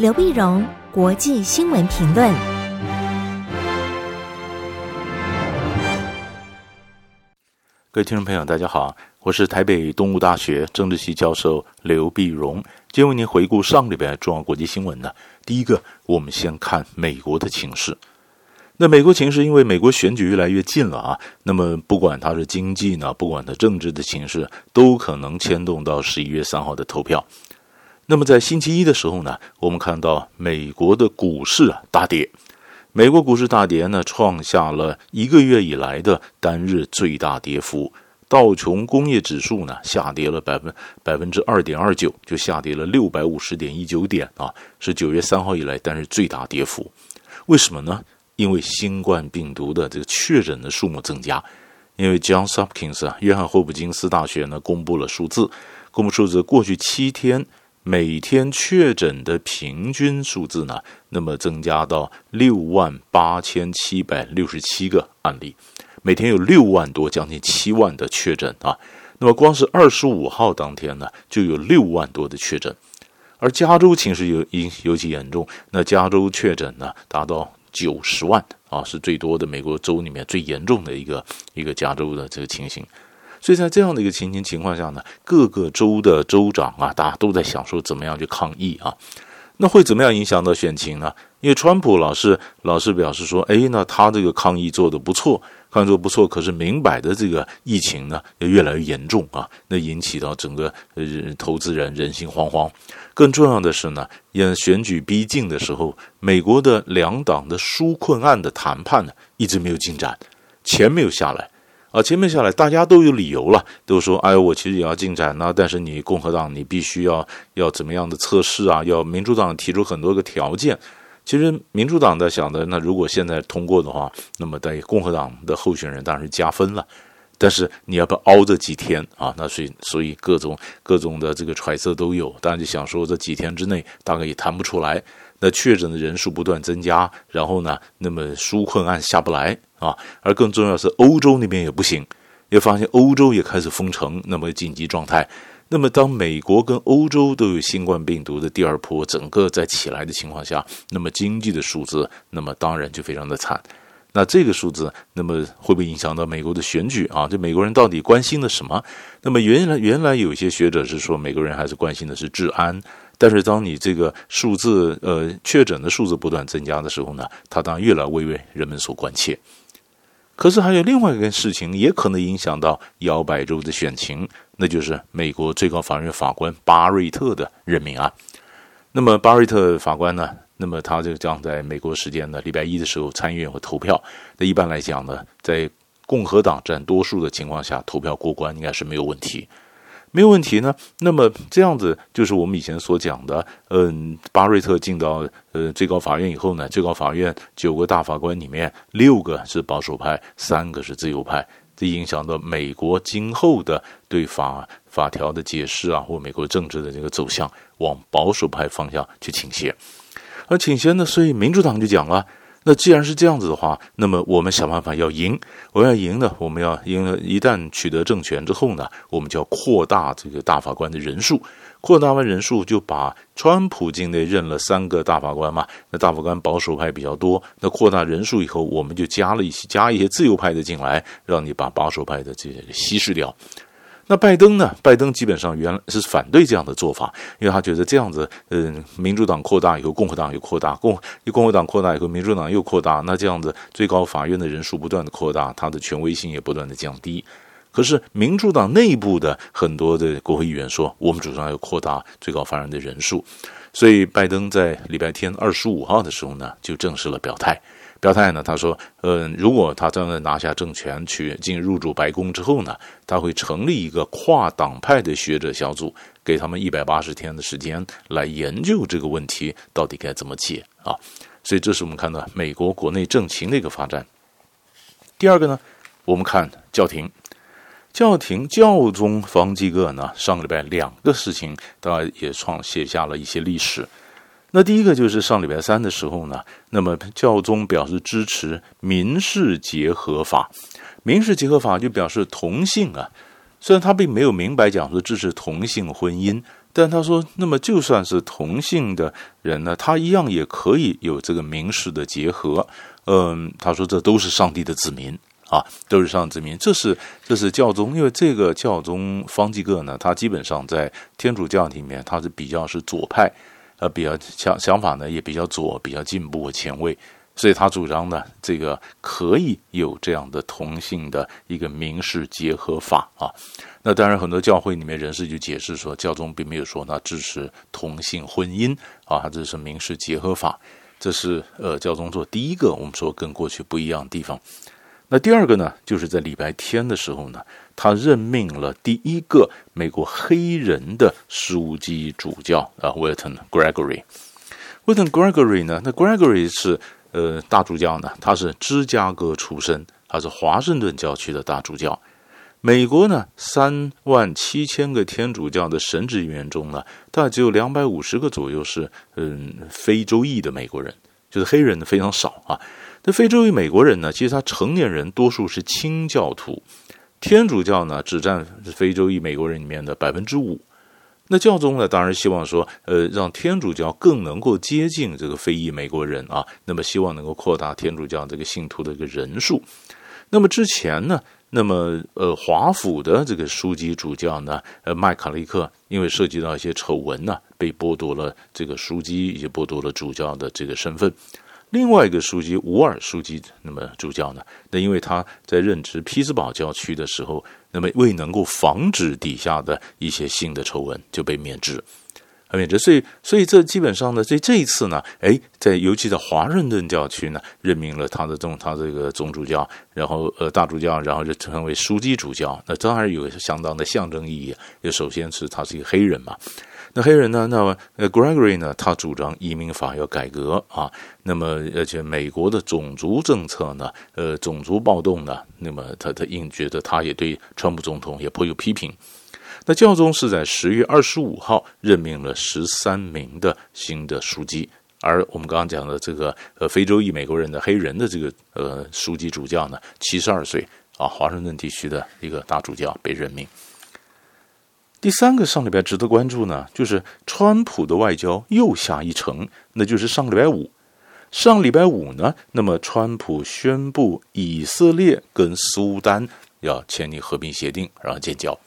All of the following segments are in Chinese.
刘碧荣，国际新闻评论。各位听众朋友，大家好，我是台北东吴大学政治系教授刘碧荣，今天为您回顾上礼拜重要国际新闻呢。第一个，我们先看美国的情势。那美国情势，因为美国选举越来越近了啊，那么不管它是经济呢，不管它政治的情势，都可能牵动到十一月三号的投票。那么在星期一的时候呢，我们看到美国的股市啊大跌，美国股市大跌呢，创下了一个月以来的单日最大跌幅。道琼工业指数呢下跌了百分百分之二点二九，就下跌了六百五十点一九点啊，是九月三号以来单日最大跌幅。为什么呢？因为新冠病毒的这个确诊的数目增加，因为 Johns Hopkins 啊，约翰霍普金斯大学呢公布了数字，公布数字，过去七天每天确诊的平均数字呢，那么增加到六万八千七百六十七个案例，每天有六万多，将近七万的确诊啊。那么光是二十五号当天呢，就有六万多的确诊，而加州情势尤尤尤其严重，那加州确诊呢达到。九十万啊，是最多的美国州里面最严重的一个一个加州的这个情形，所以在这样的一个情形情况下呢，各个州的州长啊，大家都在想说怎么样去抗议啊，那会怎么样影响到选情呢？因为川普老是老是表示说，哎，那他这个抗议做得不错。看做不错，可是明摆的这个疫情呢，也越来越严重啊，那引起到整个呃投资人人心惶惶。更重要的是呢，因选举逼近的时候，美国的两党的纾困案的谈判呢，一直没有进展，钱没有下来啊，前面下来，大家都有理由了，都说，哎，我其实也要进展呢，但是你共和党你必须要要怎么样的测试啊，要民主党提出很多个条件。其实民主党在想的，那如果现在通过的话，那么在共和党的候选人当然是加分了。但是你要不要熬这几天啊？那所以所以各种各种的这个揣测都有。大家就想说这几天之内大概也谈不出来。那确诊的人数不断增加，然后呢，那么纾困案下不来啊。而更重要是欧洲那边也不行，也发现欧洲也开始封城，那么紧急状态。那么，当美国跟欧洲都有新冠病毒的第二波整个在起来的情况下，那么经济的数字，那么当然就非常的惨。那这个数字，那么会不会影响到美国的选举啊？这美国人到底关心的什么？那么原来原来有些学者是说，美国人还是关心的是治安。但是当你这个数字，呃，确诊的数字不断增加的时候呢，他当然越来越为人们所关切。可是还有另外一个事情，也可能影响到摇摆州的选情，那就是美国最高法院法官巴瑞特的任命案。那么巴瑞特法官呢，那么他就将在美国时间的礼拜一的时候参议院会投票。那一般来讲呢，在共和党占多数的情况下，投票过关应该是没有问题。没有问题呢。那么这样子就是我们以前所讲的，嗯，巴瑞特进到呃最高法院以后呢，最高法院九个大法官里面六个是保守派，三个是自由派，这影响到美国今后的对法法条的解释啊，或美国政治的这个走向往保守派方向去倾斜。而倾斜呢，所以民主党就讲了。那既然是这样子的话，那么我们想办法要赢。我要赢呢，我们要赢。一旦取得政权之后呢，我们就要扩大这个大法官的人数。扩大完人数，就把川普境内任了三个大法官嘛。那大法官保守派比较多，那扩大人数以后，我们就加了一些加一些自由派的进来，让你把保守派的这些稀释掉。那拜登呢？拜登基本上原来是反对这样的做法，因为他觉得这样子，嗯，民主党扩大以后，共和党又扩大，共一共和党扩大以后，民主党又扩大，那这样子，最高法院的人数不断的扩大，它的权威性也不断的降低。可是民主党内部的很多的国会议员说，我们主张要扩大最高法院的人数，所以拜登在礼拜天二十五号的时候呢，就正式了表态。表态呢？他说：“嗯，如果他真的拿下政权，去进入主白宫之后呢，他会成立一个跨党派的学者小组，给他们一百八十天的时间来研究这个问题到底该怎么解啊。所以，这是我们看到美国国内政情的一个发展。第二个呢，我们看教廷，教廷教宗方济各呢，上个礼拜两个事情，当然也创写下了一些历史。”那第一个就是上礼拜三的时候呢，那么教宗表示支持民事结合法，民事结合法就表示同性啊，虽然他并没有明白讲说支持同性婚姻，但他说，那么就算是同性的人呢，他一样也可以有这个民事的结合。嗯，他说这都是上帝的子民啊，都是上帝子民。这是这是教宗，因为这个教宗方济各呢，他基本上在天主教里面，他是比较是左派，呃，比较想想法呢也比较左，比较进步和前卫。所以他主张呢，这个可以有这样的同性的一个民事结合法啊。那当然，很多教会里面人士就解释说，教宗并没有说他支持同性婚姻啊，这是民事结合法。这是呃，教宗做第一个我们说跟过去不一样的地方。那第二个呢，就是在礼拜天的时候呢，他任命了第一个美国黑人的枢机主教啊，Wilton Gregory。Wilton Gregory 呢，那 Gregory 是。呃，大主教呢，他是芝加哥出身，他是华盛顿教区的大主教。美国呢，三万七千个天主教的神职人员中呢，大概只有两百五十个左右是嗯非洲裔的美国人，就是黑人非常少啊。那非洲裔美国人呢，其实他成年人多数是清教徒，天主教呢只占非洲裔美国人里面的百分之五。那教宗呢，当然希望说，呃，让天主教更能够接近这个非裔美国人啊，那么希望能够扩大天主教这个信徒的一个人数。那么之前呢，那么呃，华府的这个枢机主教呢，呃，麦卡利克，因为涉及到一些丑闻呢，被剥夺了这个枢机，也剥夺了主教的这个身份。另外一个枢机伍尔枢机，那么主教呢，那因为他在任职匹兹堡教区的时候。那么未能够防止底下的一些新的丑闻，就被免职，免职。所以，所以这基本上呢，这这一次呢，哎，在尤其在华盛顿教区呢，任命了他的总他这个总主教，然后呃大主教，然后就成为枢机主教。那当然有相当的象征意义。也首先是他是一个黑人嘛。那黑人呢？那么呃，Gregory 呢？他主张移民法要改革啊。那么而且美国的种族政策呢？呃，种族暴动呢？那么他他应觉得他也对川普总统也颇有批评。那教宗是在十月二十五号任命了十三名的新的枢机，而我们刚刚讲的这个呃非洲裔美国人的黑人的这个呃枢机主教呢，七十二岁啊，华盛顿地区的一个大主教被任命。第三个上礼拜值得关注呢，就是川普的外交又下一城，那就是上礼拜五。上礼拜五呢，那么川普宣布以色列跟苏丹要签订和平协定，然后建交。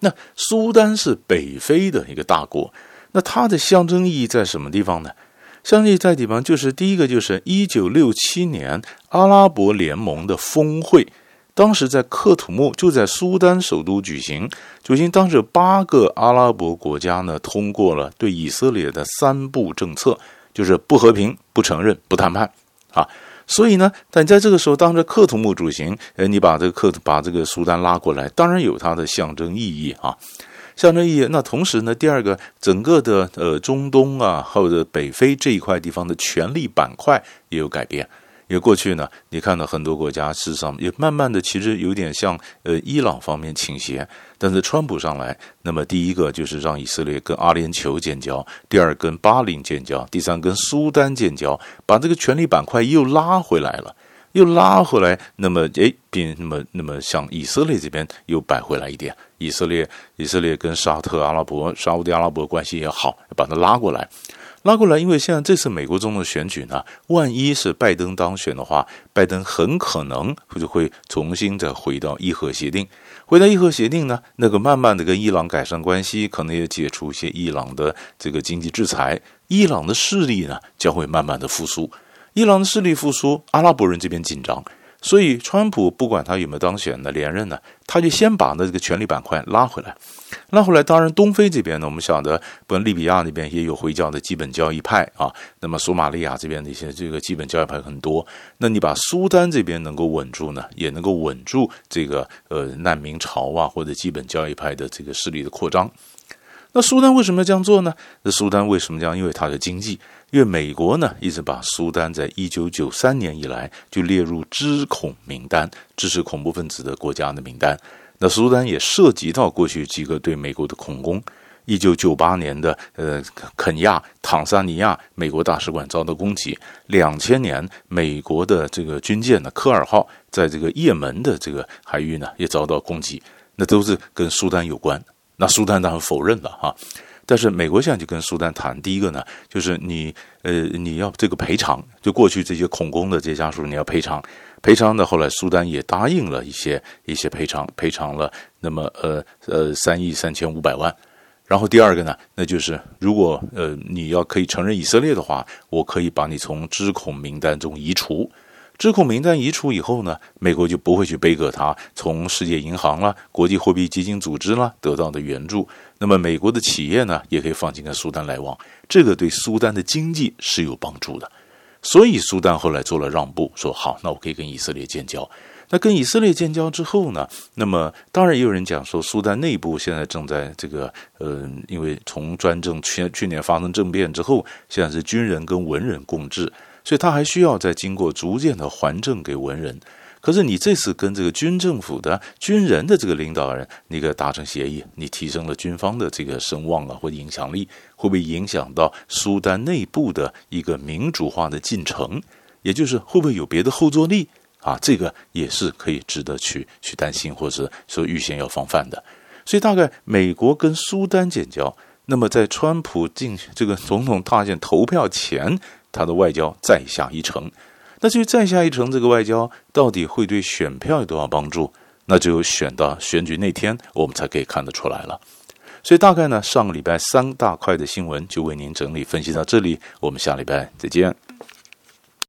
那苏丹是北非的一个大国，那它的象征意义在什么地方呢？象征意义在地方就是第一个就是一九六七年阿拉伯联盟的峰会。当时在克土木，就在苏丹首都举行。举行当时八个阿拉伯国家呢，通过了对以色列的三不政策，就是不和平、不承认、不谈判啊。所以呢，但在这个时候，当着克土木举行，呃，你把这个喀把这个苏丹拉过来，当然有它的象征意义啊，象征意义。那同时呢，第二个，整个的呃中东啊，或者北非这一块地方的权力板块也有改变。因为过去呢，你看到很多国家事实上也慢慢的，其实有点向呃伊朗方面倾斜。但是川普上来，那么第一个就是让以色列跟阿联酋建交，第二跟巴林建交，第三跟苏丹建交，把这个权力板块又拉回来了，又拉回来。那么诶，变那么那么向以色列这边又摆回来一点。以色列以色列跟沙特阿拉伯、沙乌地阿拉伯关系也好，把它拉过来。拉过来，因为现在这次美国总统选举呢，万一是拜登当选的话，拜登很可能就会重新再回到伊核协定。回到伊核协定呢，那个慢慢的跟伊朗改善关系，可能也解除一些伊朗的这个经济制裁，伊朗的势力呢将会慢慢的复苏。伊朗的势力复苏，阿拉伯人这边紧张。所以，川普不管他有没有当选的连任呢，他就先把那这个权力板块拉回来，拉回来。当然，东非这边呢，我们晓得，不，利比亚那边也有回教的基本教义派啊。那么，索马利亚这边的一些这个基本教义派很多。那你把苏丹这边能够稳住呢，也能够稳住这个呃难民潮啊，或者基本教义派的这个势力的扩张。那苏丹为什么要这样做呢？那苏丹为什么这样？因为它的经济。因为美国呢，一直把苏丹在一九九三年以来就列入支恐名单，支持恐怖分子的国家的名单。那苏丹也涉及到过去几个对美国的恐攻。一九九八年的呃肯亚、坦桑尼亚，美国大使馆遭到攻击。两千年，美国的这个军舰呢，科尔号在这个也门的这个海域呢，也遭到攻击。那都是跟苏丹有关。那苏丹当然否认了哈。但是美国现在就跟苏丹谈，第一个呢，就是你呃你要这个赔偿，就过去这些恐攻的这些家属你要赔偿，赔偿呢，后来苏丹也答应了一些一些赔偿，赔偿了那么呃呃三亿三千五百万。然后第二个呢，那就是如果呃你要可以承认以色列的话，我可以把你从知恐名单中移除。指控名单移除以后呢，美国就不会去背锅他从世界银行啦、国际货币基金组织啦得到的援助。那么美国的企业呢，也可以放心跟苏丹来往，这个对苏丹的经济是有帮助的。所以苏丹后来做了让步，说好，那我可以跟以色列建交。那跟以色列建交之后呢，那么当然也有人讲说，苏丹内部现在正在这个，呃，因为从专政去去年发生政变之后，现在是军人跟文人共治。所以他还需要再经过逐渐的还政给文人，可是你这次跟这个军政府的军人的这个领导人，你给达成协议，你提升了军方的这个声望啊或影响力，会不会影响到苏丹内部的一个民主化的进程？也就是会不会有别的后坐力啊？这个也是可以值得去去担心，或者说预先要防范的。所以大概美国跟苏丹建交，那么在川普进这个总统大选投票前。他的外交再下一城，那至于再下一城这个外交到底会对选票有多少帮助？那就选到选举那天，我们才可以看得出来了。所以大概呢，上个礼拜三大块的新闻就为您整理分析到这里，我们下礼拜再见。